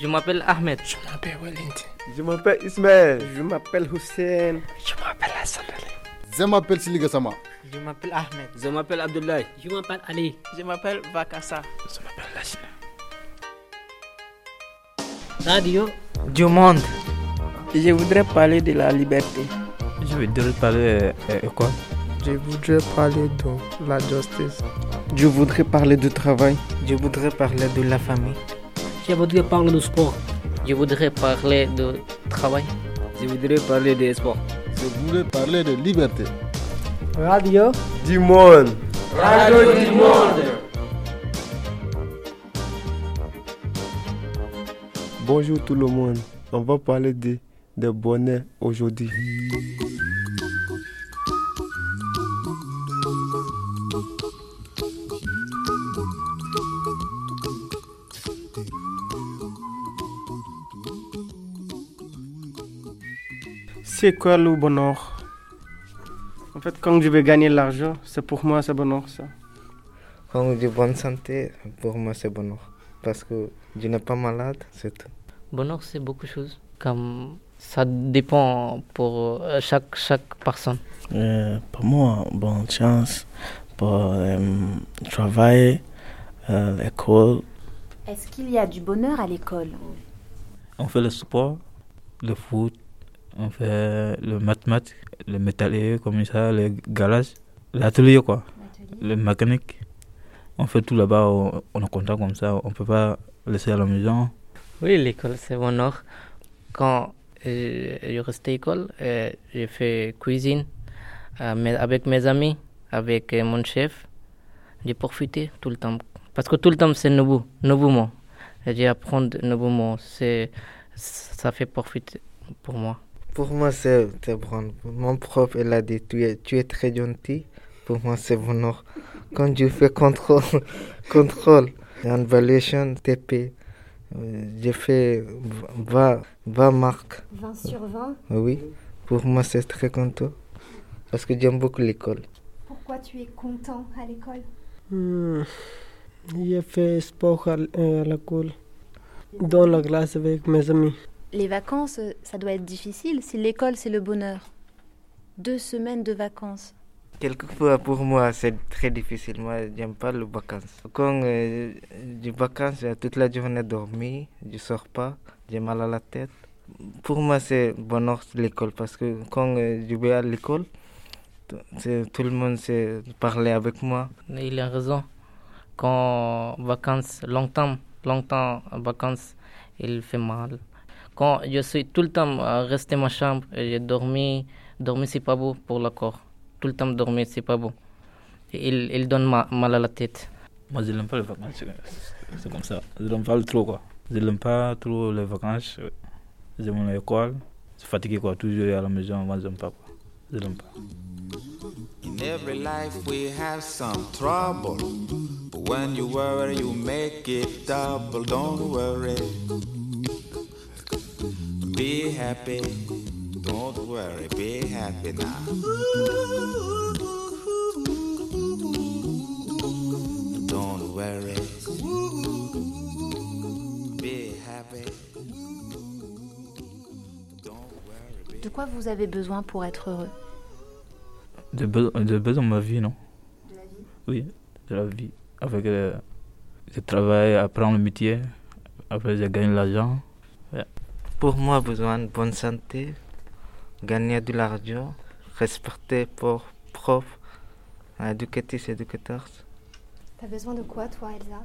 Je m'appelle Ahmed. Je m'appelle Wellington. Je m'appelle Ismaël. Je m'appelle Hussein. Je m'appelle Hassan Je m'appelle Siliga Sama. Je m'appelle Ahmed. Je m'appelle Abdoulaye. Je m'appelle Ali. Je m'appelle Vakassa. Je m'appelle Lachina. Radio du monde. Je voudrais parler de la liberté. Je voudrais parler euh, quoi Je voudrais parler de la justice. Je voudrais parler du travail. Je voudrais parler de la famille. Je voudrais parler du sport. Je voudrais parler de travail. Je voudrais parler de sport. Je voudrais parler de liberté. Radio du monde. Radio du monde. Bonjour tout le monde. On va parler de, de bonheur aujourd'hui. C'est quoi le bonheur? En fait, quand je vais gagner l'argent, c'est pour moi c'est bonheur ça. Quand j'ai bonne santé, pour moi c'est bonheur. Parce que je n'ai pas malade, c'est tout. Bonheur, c'est beaucoup de choses. Comme ça dépend pour chaque, chaque personne. Euh, pour moi, bonne chance pour euh, travailler, euh, l'école. Est-ce qu'il y a du bonheur à l'école? On fait le sport, le foot, on fait le mathématique, le métallier comme ça, le garage, l'atelier quoi, le mécanique. On fait tout là-bas, on, on est content comme ça, on peut pas laisser à la maison. Oui, l'école c'est bonheur. Quand euh, je restais à l'école, euh, j'ai fait cuisine euh, avec mes amis, avec mon chef. J'ai profité tout le temps. Parce que tout le temps c'est nouveau, nouveau mot. J'ai appris de nouveaux mots. C'est, ça fait profiter pour moi. Pour moi, c'est bon. Mon prof, il a dit tu es, tu es très gentil. Pour moi, c'est bonheur. Quand je fais contrôle, contrôle, evaluation, TP, j'ai fait 20, 20 marques. 20 sur 20 Oui. Pour moi, c'est très content. Parce que j'aime beaucoup l'école. Pourquoi tu es content à l'école? Hmm. J'ai fait sport à, à l'école, dans la classe avec mes amis. Les vacances, ça doit être difficile si l'école c'est le bonheur. Deux semaines de vacances. Quelquefois pour moi c'est très difficile. Moi j'aime pas les vacances. Quand euh, j'ai vacances, j'ai toute la journée dormi, je sors pas, j'ai mal à la tête. Pour moi c'est bonheur l'école parce que quand euh, je vais à l'école, tout le monde sait parler avec moi. Il a raison. Quand vacances, longtemps, longtemps vacances, il fait mal quand je suis tout le temps resté dans ma chambre et j'ai dormi, dormi c'est pas beau pour le corps. Tout le temps dormir c'est pas beau. Il, il donne ma, mal à la tête. Moi je n'aime pas les vacances, c'est comme ça. Je n'aime pas trop quoi. Je n'aime pas trop les vacances. J'aime l'école. Je suis fatigué quoi, toujours à la maison, moi j'aime pas quoi. Je n'aime pas. In every life we have some trouble. But when you worry, you make it double. Don't worry. Be happy, don't worry, be happy now. Don't worry, be happy. De quoi vous avez besoin pour être heureux? De, be de besoin de ma vie, non? De la vie? Oui, de la vie. Avec euh, le travail, apprendre le métier, après je gagne l'argent. Pour moi, besoin de bonne santé, gagner de l'argent, respecter pour prof, éducatrice, éducateurs. T'as besoin de quoi, toi, Elsa?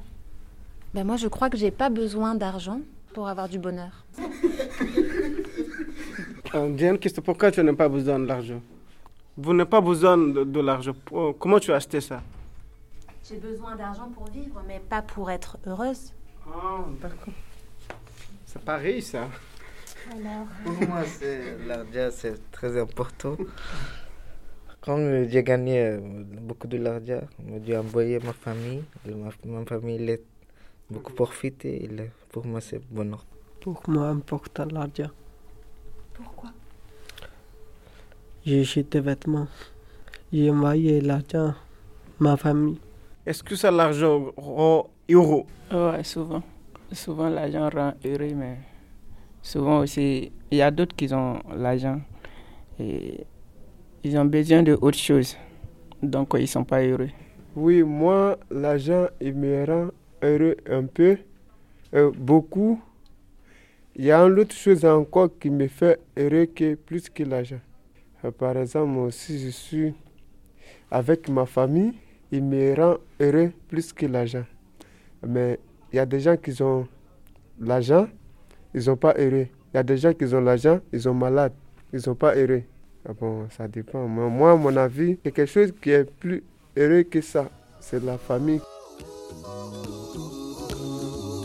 Ben Moi, je crois que j'ai pas besoin d'argent pour avoir du bonheur. Une question. Pourquoi tu n'as pas besoin de l'argent? Vous n'avez pas besoin de, de l'argent. Comment tu as acheté ça? J'ai besoin d'argent pour vivre, mais pas pour être heureuse. Ah, d'accord. C'est pareil, ça. Alors... Pour moi, l'argent, c'est très important. Quand j'ai gagné beaucoup de l'argent, j'ai envoyé ma famille. Ma, ma famille il est beaucoup profité. Pour moi, c'est bonheur. Pour moi, important l'argent. Pourquoi? J'ai acheté des vêtements. J'ai envoyé l'argent ma famille. Est-ce que c'est l'argent euro Ouais, souvent. Souvent, l'argent rend heureux, mais souvent aussi, il y a d'autres qui ont l'argent et ils ont besoin de autre chose. Donc, ils ne sont pas heureux. Oui, moi, l'argent, il me rend heureux un peu, euh, beaucoup. Il y a une autre chose encore qui me fait heureux que plus que l'argent. Euh, par exemple, moi aussi, je suis avec ma famille, il me rend heureux plus que l'argent. Mais il y a des gens qui ont l'argent, ils ne sont pas heureux. Il y a des gens qui ont l'argent, ils sont malades, ils ne sont pas heureux. Ah bon, ça dépend. Moi, moi, à mon avis, quelque chose qui est plus heureux que ça, c'est la famille.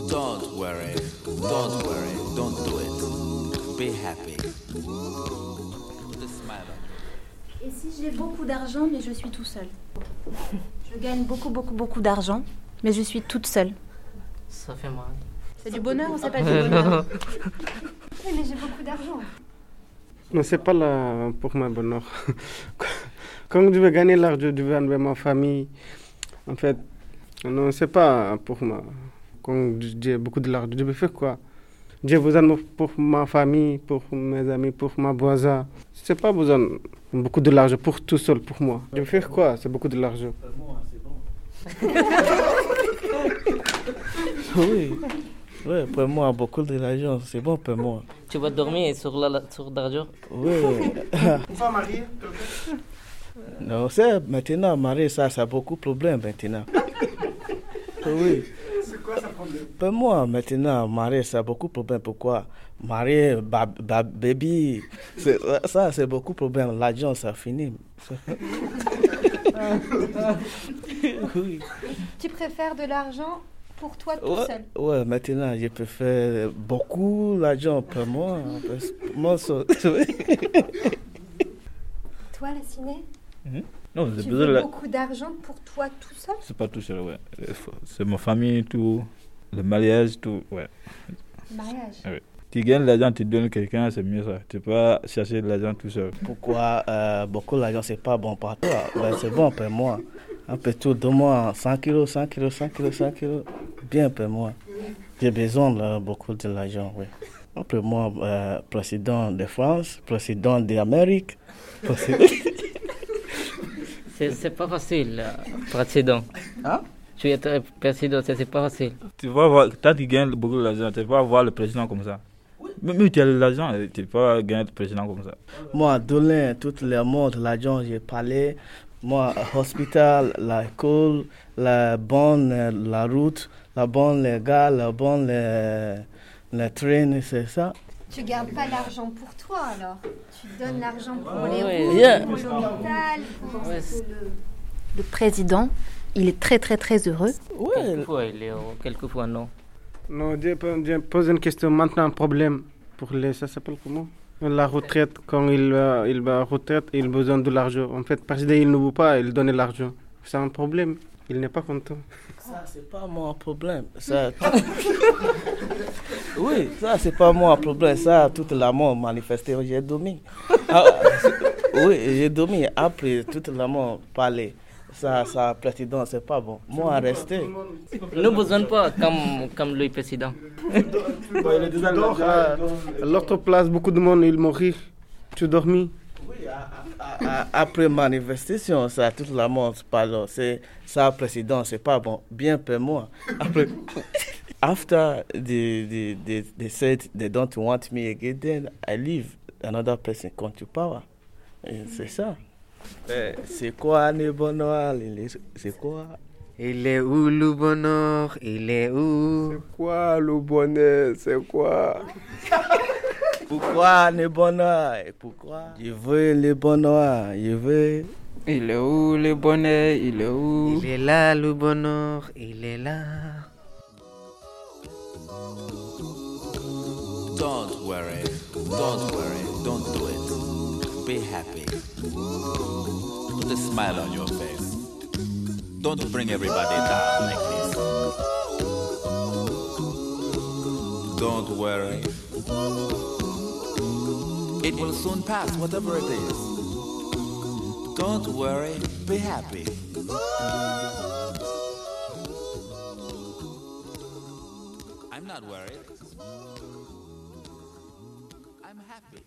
Don't worry, don't worry, don't do it. Be happy. Put a smile on Et si j'ai beaucoup d'argent, mais je suis tout seul? Je gagne beaucoup, beaucoup, beaucoup d'argent, mais je suis toute seule. Ça fait mal. C'est du bonheur ou c'est pas du bonheur non. Oui, mais j'ai beaucoup d'argent. Non, c'est pas là pour moi bonheur. Quand je veux gagner l'argent, je veux avec ma famille. En fait, non, c'est pas pour moi. Quand j'ai beaucoup de l'argent, je veux faire quoi? J'ai besoin pour ma famille, pour mes amis, pour ma voisin. C'est pas besoin beaucoup de l'argent pour tout seul, pour moi. Je veux faire quoi? C'est beaucoup de l'argent. oui. Oui, pour moi, beaucoup de l'argent, c'est bon pour moi. Tu vas dormir sur la, sur l'argent Oui. Pas marié non, c'est maintenant, marier, ça, ça a beaucoup de problèmes maintenant. oui. C'est quoi ça problème? Pour moi, maintenant, marier, ça a beaucoup de problèmes. Pourquoi? Marier, ba, ba- baby, c'est- ça, c'est beaucoup de problèmes. L'argent, ça finit. oui. Tu préfères de l'argent pour toi tout Ouais, seul ouais, maintenant, je peux faire beaucoup l'argent pour moi. parce que moi, ça- Toi, la ciné Non, j'ai besoin de beaucoup d'argent pour toi tout seul? C'est pas tout seul, ouais. Faut- C'est ma famille, tout. Le mariage, tout, ouais. Mariage. Ouais. Tu gagnes l'argent, tu donnes quelqu'un, c'est mieux ça. Tu peux pas chercher de l'argent tout seul. Pourquoi euh, beaucoup d'argent, c'est pas bon pour toi? Ben, C'est bon pour moi. Un peu tout, donne-moi 100 kilos, 100 kilos, 100 kilos, 100 kilos. Bien pour moi. J'ai besoin de beaucoup de l'argent, oui. Après moi, euh, président de France, président d'Amérique, président... C'est c'est pas facile, euh, président. Hein? Tu es très président, c'est c'est pas facile. Tu vas voir, quand tu gagnes beaucoup d'argent, tu vas voir le président comme ça. Si tu as de l'argent, tu peux pas gagner le président comme ça. Moi, donner tout le monde, l'argent, j'ai parlé. Moi, hôpital, l'école, la bonne, euh, la route, la bonne, les gars, la bonne, les, les trains, c'est ça. Tu gardes pas l'argent pour toi alors Tu donnes l'argent pour les ouais. routes, Yeah. pour l'hôpital. pour- Ouais, le... le président, il est très très très heureux. Quelquefois, il est heureux, quelquefois non. Non, je, pose une question maintenant, un problème pour les. Ça s'appelle comment? La retraite, quand il va, il va à retraite, il a besoin de l'argent. En fait, parce qu'il ne veut pas, il donne l'argent. C'est un problème. Il n'est pas content. Ça, c'est pas mon problème. Ça... oui, ça, c'est pas mon problème. Ça, tout le monde manifesté, j'ai dormi. Ah, oui, j'ai dormi. Après, tout le monde parlait. Ça, ça, président, c'est pas bon. Moi, rester. Nous besoin pas comme, comme le président. L'autre place, beaucoup de monde, ils mourir. Tu dormis? Après manifestation, ça, tout le monde parle. C'est ça, président, c'est pas bon. Bien pour moi. Après, after they, they, they, they said they don't want me again, then I leave. Another person come to power. C'est ça. Eh, C'est quoi le bonheur? Il est- C'est quoi? Il est où le bonheur? Il est où? C'est quoi le bonheur? C'est quoi? Pourquoi le bonheur? Et Pourquoi? Je veux le bonheur. Je veux. Il est où le bonheur? Il est où? Il est là le bonheur, il est là. Don't worry, don't worry, don't do it. Be happy. Put a smile on your face. Don't bring everybody down like this. Don't worry. It will soon pass, whatever it is. Don't worry, be happy. I'm not worried. I'm happy.